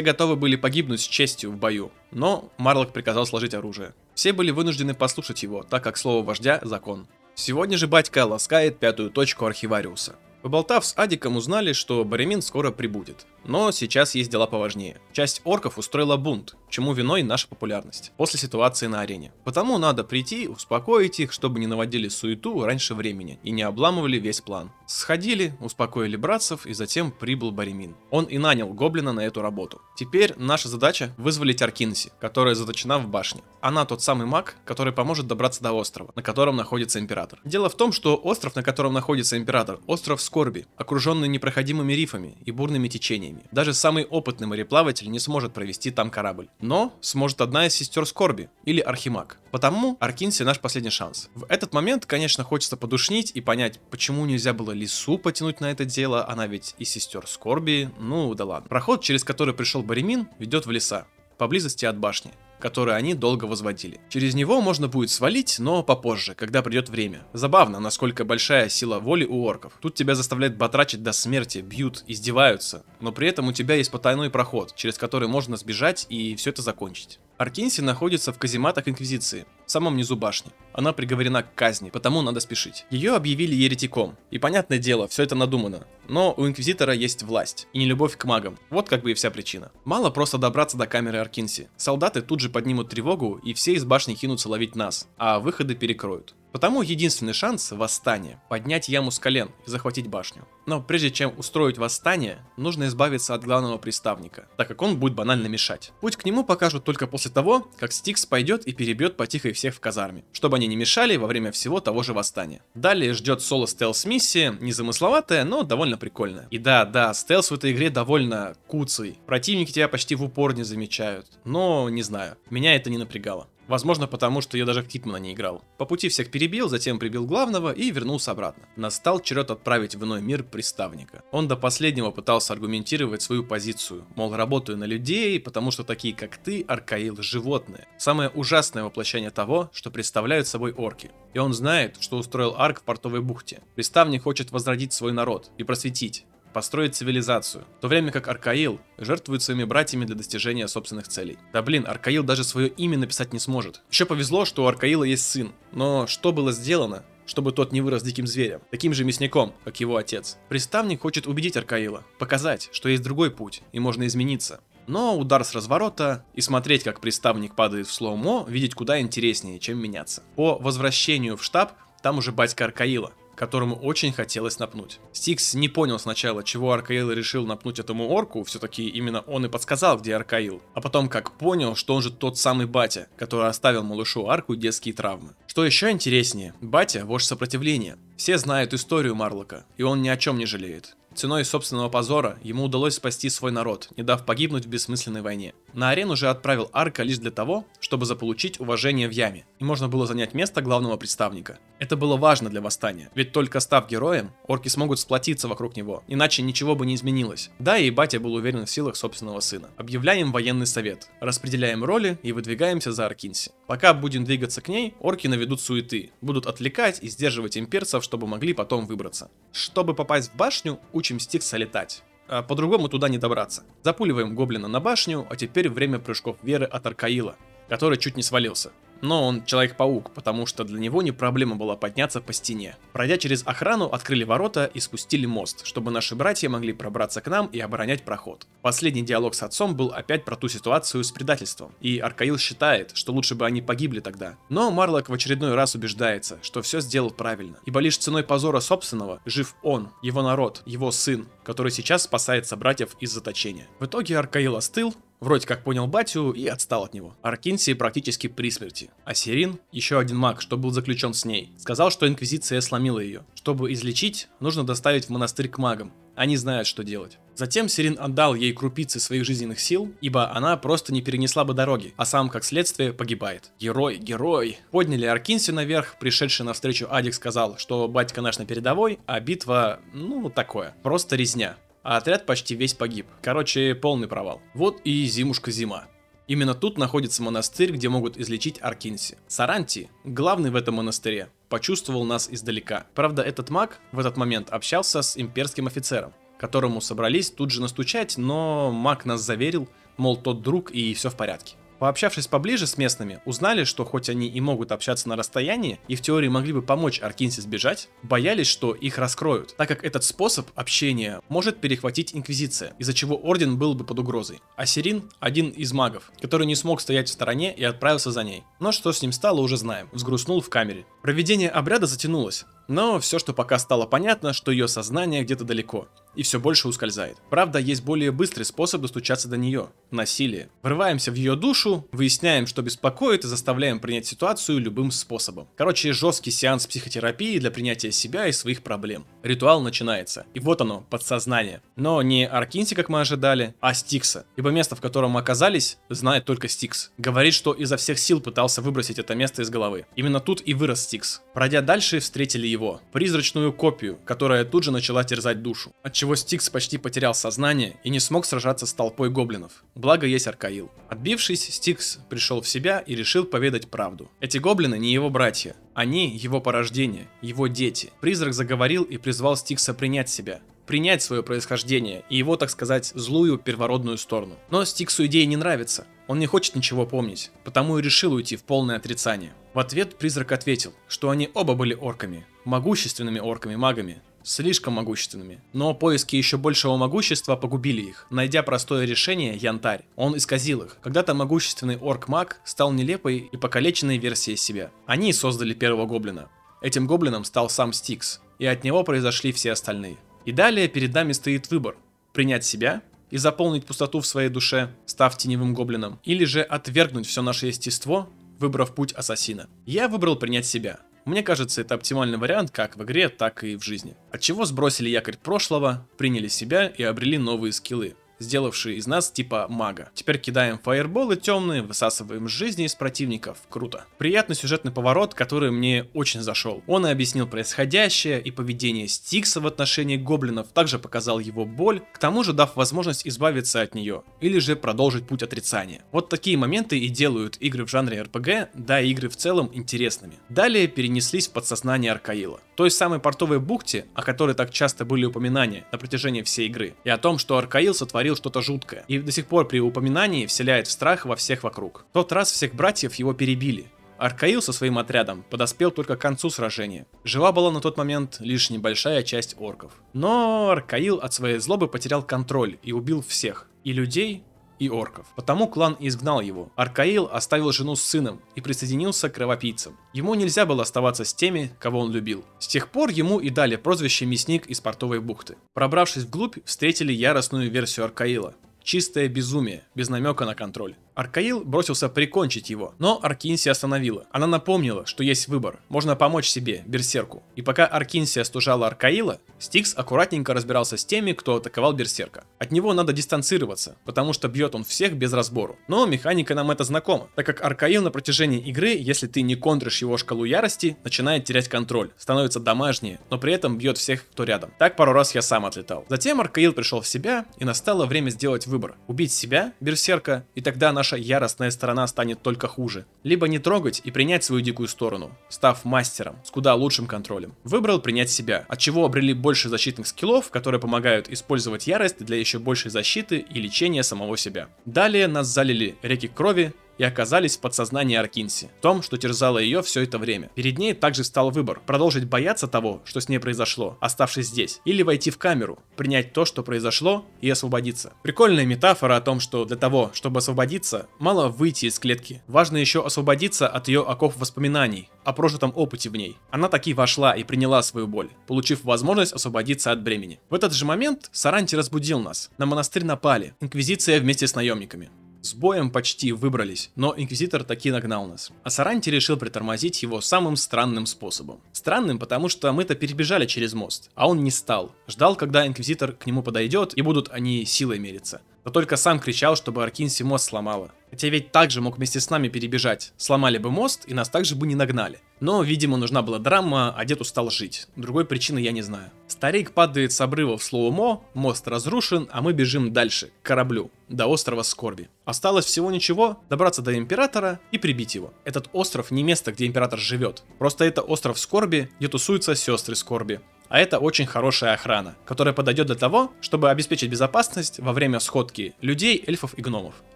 готовы были погибнуть с честью в бою, но Марлок приказал сложить оружие. Все были вынуждены послушать его, так как слово вождя – закон. Сегодня же батька ласкает пятую точку архивариуса. Поболтав с Адиком, узнали, что Баремин скоро прибудет. Но сейчас есть дела поважнее. Часть орков устроила бунт, чему виной наша популярность, после ситуации на арене. Потому надо прийти, успокоить их, чтобы не наводили суету раньше времени и не обламывали весь план. Сходили, успокоили братцев и затем прибыл Баремин. Он и нанял Гоблина на эту работу. Теперь наша задача вызволить Аркинси, которая заточена в башне. Она тот самый маг, который поможет добраться до острова, на котором находится Император. Дело в том, что остров, на котором находится Император, остров Скорби, окруженный непроходимыми рифами и бурными течениями. Даже самый опытный мореплаватель не сможет провести там корабль. Но сможет одна из сестер Скорби, или Архимаг. Потому Аркинси наш последний шанс. В этот момент, конечно, хочется подушнить и понять, почему нельзя было Лису потянуть на это дело, она ведь и сестер Скорби, ну да ладно. Проход, через который пришел Баремин, ведет в леса, поблизости от башни который они долго возводили. Через него можно будет свалить, но попозже, когда придет время. Забавно, насколько большая сила воли у орков. Тут тебя заставляют батрачить до смерти, бьют, издеваются, но при этом у тебя есть потайной проход, через который можно сбежать и все это закончить. Аркинси находится в казематах Инквизиции, в самом низу башни. Она приговорена к казни, потому надо спешить. Ее объявили еретиком. И понятное дело, все это надумано. Но у Инквизитора есть власть и не любовь к магам. Вот как бы и вся причина. Мало просто добраться до камеры Аркинси. Солдаты тут же поднимут тревогу и все из башни кинутся ловить нас, а выходы перекроют. Потому единственный шанс – восстание. Поднять яму с колен и захватить башню. Но прежде чем устроить восстание, нужно избавиться от главного приставника, так как он будет банально мешать. Путь к нему покажут только после того, как Стикс пойдет и перебьет потихо всех в казарме, чтобы они не мешали во время всего того же восстания. Далее ждет соло стелс-миссия, незамысловатая, но довольно прикольная. И да, да, стелс в этой игре довольно куцый. Противники тебя почти в упор не замечают. Но, не знаю, меня это не напрягало. Возможно, потому что я даже в Хитмана не играл. По пути всех перебил, затем прибил главного и вернулся обратно. Настал черед отправить в иной мир приставника. Он до последнего пытался аргументировать свою позицию. Мол, работаю на людей, потому что такие как ты, Аркаил, животные. Самое ужасное воплощение того, что представляют собой орки. И он знает, что устроил Арк в портовой бухте. Приставник хочет возродить свой народ и просветить построить цивилизацию, в то время как Аркаил жертвует своими братьями для достижения собственных целей. Да блин, Аркаил даже свое имя написать не сможет. Еще повезло, что у Аркаила есть сын, но что было сделано, чтобы тот не вырос диким зверем, таким же мясником, как его отец. Приставник хочет убедить Аркаила, показать, что есть другой путь, и можно измениться. Но удар с разворота и смотреть, как приставник падает в слоумо, видеть куда интереснее, чем меняться. По возвращению в штаб, там уже батька Аркаила, которому очень хотелось напнуть. Стикс не понял сначала, чего Аркаил решил напнуть этому орку, все-таки именно он и подсказал, где Аркаил. А потом как понял, что он же тот самый батя, который оставил малышу арку детские травмы. Что еще интереснее, батя – вождь сопротивления. Все знают историю Марлока, и он ни о чем не жалеет. Ценой собственного позора ему удалось спасти свой народ, не дав погибнуть в бессмысленной войне. На арену же отправил Арка лишь для того, чтобы заполучить уважение в яме, и можно было занять место главного представника. Это было важно для восстания, ведь только став героем, орки смогут сплотиться вокруг него, иначе ничего бы не изменилось. Да, и батя был уверен в силах собственного сына. Объявляем военный совет, распределяем роли и выдвигаемся за Аркинси. Пока будем двигаться к ней, орки наведут суеты, будут отвлекать и сдерживать имперцев, чтобы могли потом выбраться. Чтобы попасть в башню, учим учим Стикса летать. А по-другому туда не добраться. Запуливаем гоблина на башню, а теперь время прыжков веры от Аркаила, который чуть не свалился. Но он Человек-паук, потому что для него не проблема была подняться по стене. Пройдя через охрану, открыли ворота и спустили мост, чтобы наши братья могли пробраться к нам и оборонять проход. Последний диалог с отцом был опять про ту ситуацию с предательством, и Аркаил считает, что лучше бы они погибли тогда. Но Марлок в очередной раз убеждается, что все сделал правильно, ибо лишь ценой позора собственного жив он, его народ, его сын, который сейчас спасает собратьев из заточения. В итоге Аркаил остыл, Вроде как понял батю и отстал от него. Аркинси практически при смерти. А Сирин, еще один маг, что был заключен с ней, сказал, что Инквизиция сломила ее. Чтобы излечить, нужно доставить в монастырь к магам. Они знают, что делать. Затем Сирин отдал ей крупицы своих жизненных сил, ибо она просто не перенесла бы дороги, а сам, как следствие, погибает. Герой, герой. Подняли Аркинси наверх, пришедший навстречу Адик сказал, что батька наш на передовой, а битва, ну, такое, просто резня а отряд почти весь погиб. Короче, полный провал. Вот и зимушка зима. Именно тут находится монастырь, где могут излечить Аркинси. Саранти, главный в этом монастыре, почувствовал нас издалека. Правда, этот маг в этот момент общался с имперским офицером, которому собрались тут же настучать, но маг нас заверил, мол, тот друг и все в порядке. Пообщавшись поближе с местными, узнали, что хоть они и могут общаться на расстоянии, и в теории могли бы помочь Аркинсе сбежать, боялись, что их раскроют, так как этот способ общения может перехватить Инквизиция, из-за чего Орден был бы под угрозой. А Сирин – один из магов, который не смог стоять в стороне и отправился за ней. Но что с ним стало, уже знаем. Взгрустнул в камере. Проведение обряда затянулось, но все, что пока стало понятно, что ее сознание где-то далеко и все больше ускользает. Правда, есть более быстрый способ достучаться до нее – насилие. Врываемся в ее душу, выясняем, что беспокоит и заставляем принять ситуацию любым способом. Короче, жесткий сеанс психотерапии для принятия себя и своих проблем. Ритуал начинается. И вот оно, подсознание. Но не Аркинси, как мы ожидали, а Стикса. Ибо место, в котором мы оказались, знает только Стикс. Говорит, что изо всех сил пытался выбросить это место из головы. Именно тут и вырос Стикс. Пройдя дальше, встретили его. Призрачную копию, которая тут же начала терзать душу. Отчего чего Стикс почти потерял сознание и не смог сражаться с толпой гоблинов. Благо есть Аркаил. Отбившись, Стикс пришел в себя и решил поведать правду. Эти гоблины не его братья, они его порождение, его дети. Призрак заговорил и призвал Стикса принять себя принять свое происхождение и его, так сказать, злую первородную сторону. Но Стиксу идея не нравится. Он не хочет ничего помнить, потому и решил уйти в полное отрицание. В ответ призрак ответил, что они оба были орками, могущественными орками-магами, слишком могущественными. Но поиски еще большего могущества погубили их. Найдя простое решение, Янтарь, он исказил их. Когда-то могущественный орк-маг стал нелепой и покалеченной версией себя. Они создали первого гоблина. Этим гоблином стал сам Стикс, и от него произошли все остальные. И далее перед нами стоит выбор. Принять себя и заполнить пустоту в своей душе, став теневым гоблином, или же отвергнуть все наше естество, выбрав путь ассасина. Я выбрал принять себя, мне кажется, это оптимальный вариант как в игре, так и в жизни. От чего сбросили якорь прошлого, приняли себя и обрели новые скиллы сделавшие из нас типа мага. Теперь кидаем фаерболы темные, высасываем жизни из противников. Круто. Приятный сюжетный поворот, который мне очень зашел. Он и объяснил происходящее и поведение Стикса в отношении гоблинов, также показал его боль, к тому же дав возможность избавиться от нее, или же продолжить путь отрицания. Вот такие моменты и делают игры в жанре RPG, да и игры в целом интересными. Далее перенеслись в подсознание Аркаила. Той самой портовой бухте, о которой так часто были упоминания на протяжении всей игры, и о том, что Аркаил сотворил творил что-то жуткое, и до сих пор при упоминании вселяет в страх во всех вокруг. В тот раз всех братьев его перебили, Аркаил со своим отрядом подоспел только к концу сражения. Жива была на тот момент лишь небольшая часть орков. Но Аркаил от своей злобы потерял контроль и убил всех. И людей, и орков. Потому клан изгнал его. Аркаил оставил жену с сыном и присоединился к кровопийцам. Ему нельзя было оставаться с теми, кого он любил. С тех пор ему и дали прозвище Мясник из портовой бухты. Пробравшись вглубь, встретили яростную версию Аркаила. Чистое безумие, без намека на контроль. Аркаил бросился прикончить его, но Аркинсия остановила. Она напомнила, что есть выбор, можно помочь себе, Берсерку. И пока Аркинсия стужала Аркаила, Стикс аккуратненько разбирался с теми, кто атаковал Берсерка. От него надо дистанцироваться, потому что бьет он всех без разбору. Но механика нам это знакома, так как Аркаил на протяжении игры, если ты не контришь его шкалу ярости, начинает терять контроль, становится домашнее, но при этом бьет всех, кто рядом. Так пару раз я сам отлетал. Затем Аркаил пришел в себя, и настало время сделать выбор. Убить себя, Берсерка, и тогда наш наша яростная сторона станет только хуже. Либо не трогать и принять свою дикую сторону, став мастером с куда лучшим контролем. Выбрал принять себя, от чего обрели больше защитных скиллов, которые помогают использовать ярость для еще большей защиты и лечения самого себя. Далее нас залили реки крови, и оказались в подсознании Аркинси, в том, что терзало ее все это время. Перед ней также стал выбор, продолжить бояться того, что с ней произошло, оставшись здесь, или войти в камеру, принять то, что произошло, и освободиться. Прикольная метафора о том, что для того, чтобы освободиться, мало выйти из клетки. Важно еще освободиться от ее оков воспоминаний, о прожитом опыте в ней. Она таки вошла и приняла свою боль, получив возможность освободиться от бремени. В этот же момент Саранти разбудил нас. На монастырь напали. Инквизиция вместе с наемниками. С боем почти выбрались, но Инквизитор таки нагнал нас. А Саранти решил притормозить его самым странным способом. Странным, потому что мы-то перебежали через мост, а он не стал. Ждал, когда Инквизитор к нему подойдет, и будут они силой мериться. Но только сам кричал, чтобы Аркинси мост сломала. Хотя ведь также мог вместе с нами перебежать. Сломали бы мост, и нас также бы не нагнали. Но, видимо, нужна была драма, а дед устал жить. Другой причины я не знаю. Старик падает с обрыва в slow-mo, мост разрушен, а мы бежим дальше, к кораблю, до острова Скорби. Осталось всего ничего, добраться до Императора и прибить его. Этот остров не место, где Император живет. Просто это остров Скорби, где тусуются сестры Скорби. А это очень хорошая охрана, которая подойдет для того, чтобы обеспечить безопасность во время сходки людей, эльфов и гномов.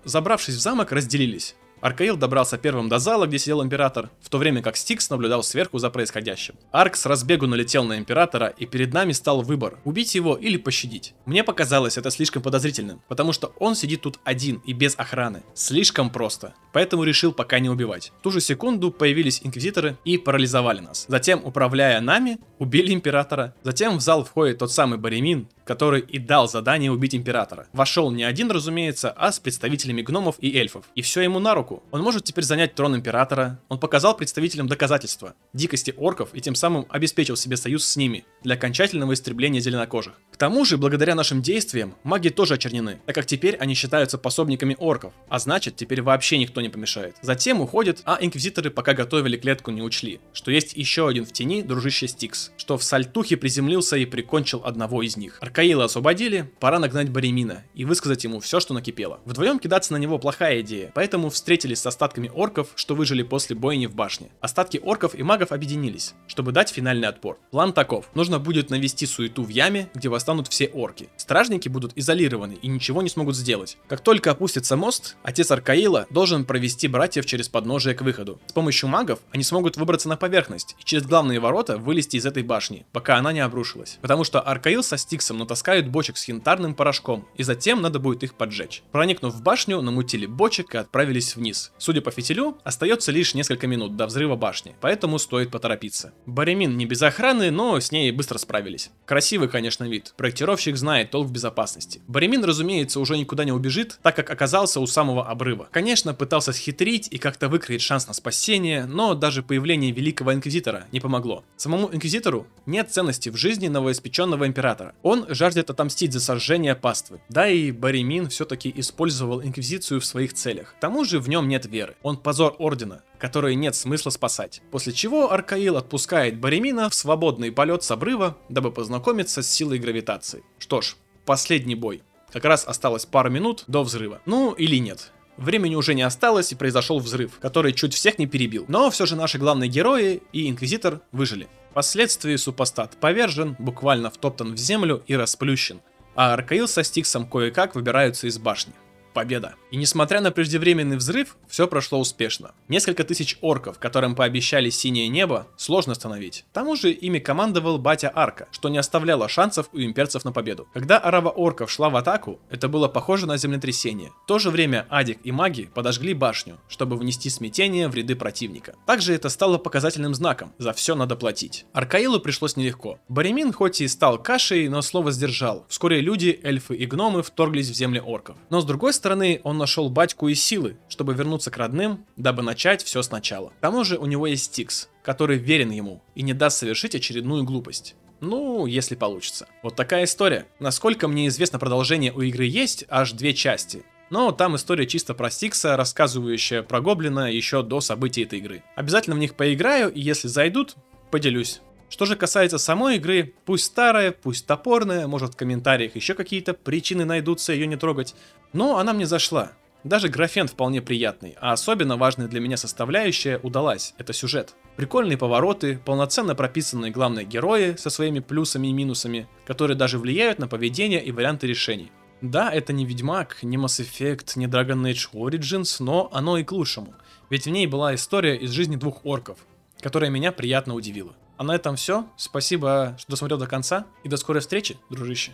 Забравшись в замок, разделились. Аркаил добрался первым до зала, где сидел император, в то время как Стикс наблюдал сверху за происходящим. Арк с разбегу налетел на императора, и перед нами стал выбор, убить его или пощадить. Мне показалось это слишком подозрительным, потому что он сидит тут один и без охраны. Слишком просто. Поэтому решил пока не убивать. В ту же секунду появились инквизиторы и парализовали нас. Затем, управляя нами, убили императора. Затем в зал входит тот самый Баремин, который и дал задание убить императора. Вошел не один, разумеется, а с представителями гномов и эльфов. И все ему на руку. Он может теперь занять трон императора. Он показал представителям доказательства дикости орков и тем самым обеспечил себе союз с ними для окончательного истребления зеленокожих. К тому же, благодаря нашим действиям, маги тоже очернены, так как теперь они считаются пособниками орков, а значит, теперь вообще никто не помешает. Затем уходит, а инквизиторы пока готовили клетку не учли, что есть еще один в тени дружище Стикс, что в сальтухе приземлился и прикончил одного из них. Аркаила освободили, пора нагнать Баремина и высказать ему все, что накипело. Вдвоем кидаться на него плохая идея, поэтому встретились с остатками орков, что выжили после бойни в башне. Остатки орков и магов объединились, чтобы дать финальный отпор. План таков. Нужно будет навести суету в яме, где восстанут все орки. Стражники будут изолированы и ничего не смогут сделать. Как только опустится мост, отец Аркаила должен провести братьев через подножие к выходу. С помощью магов они смогут выбраться на поверхность и через главные ворота вылезти из этой башни, пока она не обрушилась. Потому что Аркаил со Стиксом натаскают бочек с янтарным порошком, и затем надо будет их поджечь. Проникнув в башню, намутили бочек и отправились вниз. Судя по фитилю, остается лишь несколько минут до взрыва башни, поэтому стоит поторопиться. Баремин не без охраны, но с ней быстро справились. Красивый, конечно, вид. Проектировщик знает толк в безопасности. Баремин, разумеется, уже никуда не убежит, так как оказался у самого обрыва. Конечно, пытался схитрить и как-то выкроить шанс на спасение, но даже появление Великого Инквизитора не помогло. Самому Инквизитору нет ценности в жизни новоиспеченного императора. Он жаждет отомстить за сожжение паствы. Да и Баремин все-таки использовал Инквизицию в своих целях. К тому же в нем нет веры. Он позор Ордена, который нет смысла спасать. После чего Аркаил отпускает Баремина в свободный полет с обрыва, дабы познакомиться с силой гравитации. Что ж, последний бой. Как раз осталось пару минут до взрыва. Ну или нет. Времени уже не осталось и произошел взрыв, который чуть всех не перебил. Но все же наши главные герои и Инквизитор выжили. Впоследствии супостат повержен, буквально втоптан в землю и расплющен, а Аркаил со Стиксом кое-как выбираются из башни победа. И несмотря на преждевременный взрыв, все прошло успешно. Несколько тысяч орков, которым пообещали синее небо, сложно остановить. К тому же ими командовал батя Арка, что не оставляло шансов у имперцев на победу. Когда арава орков шла в атаку, это было похоже на землетрясение. В то же время Адик и маги подожгли башню, чтобы внести смятение в ряды противника. Также это стало показательным знаком, за все надо платить. Аркаилу пришлось нелегко. Баремин хоть и стал кашей, но слово сдержал. Вскоре люди, эльфы и гномы вторглись в земли орков. Но с другой стороны, он нашел батьку и силы, чтобы вернуться к родным, дабы начать все сначала. К тому же у него есть Стикс, который верен ему и не даст совершить очередную глупость. Ну, если получится. Вот такая история. Насколько мне известно, продолжение у игры есть, аж две части. Но там история чисто про Стикса, рассказывающая про Гоблина еще до событий этой игры. Обязательно в них поиграю, и если зайдут, поделюсь. Что же касается самой игры, пусть старая, пусть топорная, может в комментариях еще какие-то причины найдутся ее не трогать, но она мне зашла. Даже графен вполне приятный, а особенно важная для меня составляющая удалась – это сюжет. Прикольные повороты, полноценно прописанные главные герои со своими плюсами и минусами, которые даже влияют на поведение и варианты решений. Да, это не Ведьмак, не Mass Effect, не Dragon Age Origins, но оно и к лучшему. Ведь в ней была история из жизни двух орков, которая меня приятно удивила. А на этом все. Спасибо, что досмотрел до конца. И до скорой встречи, дружище.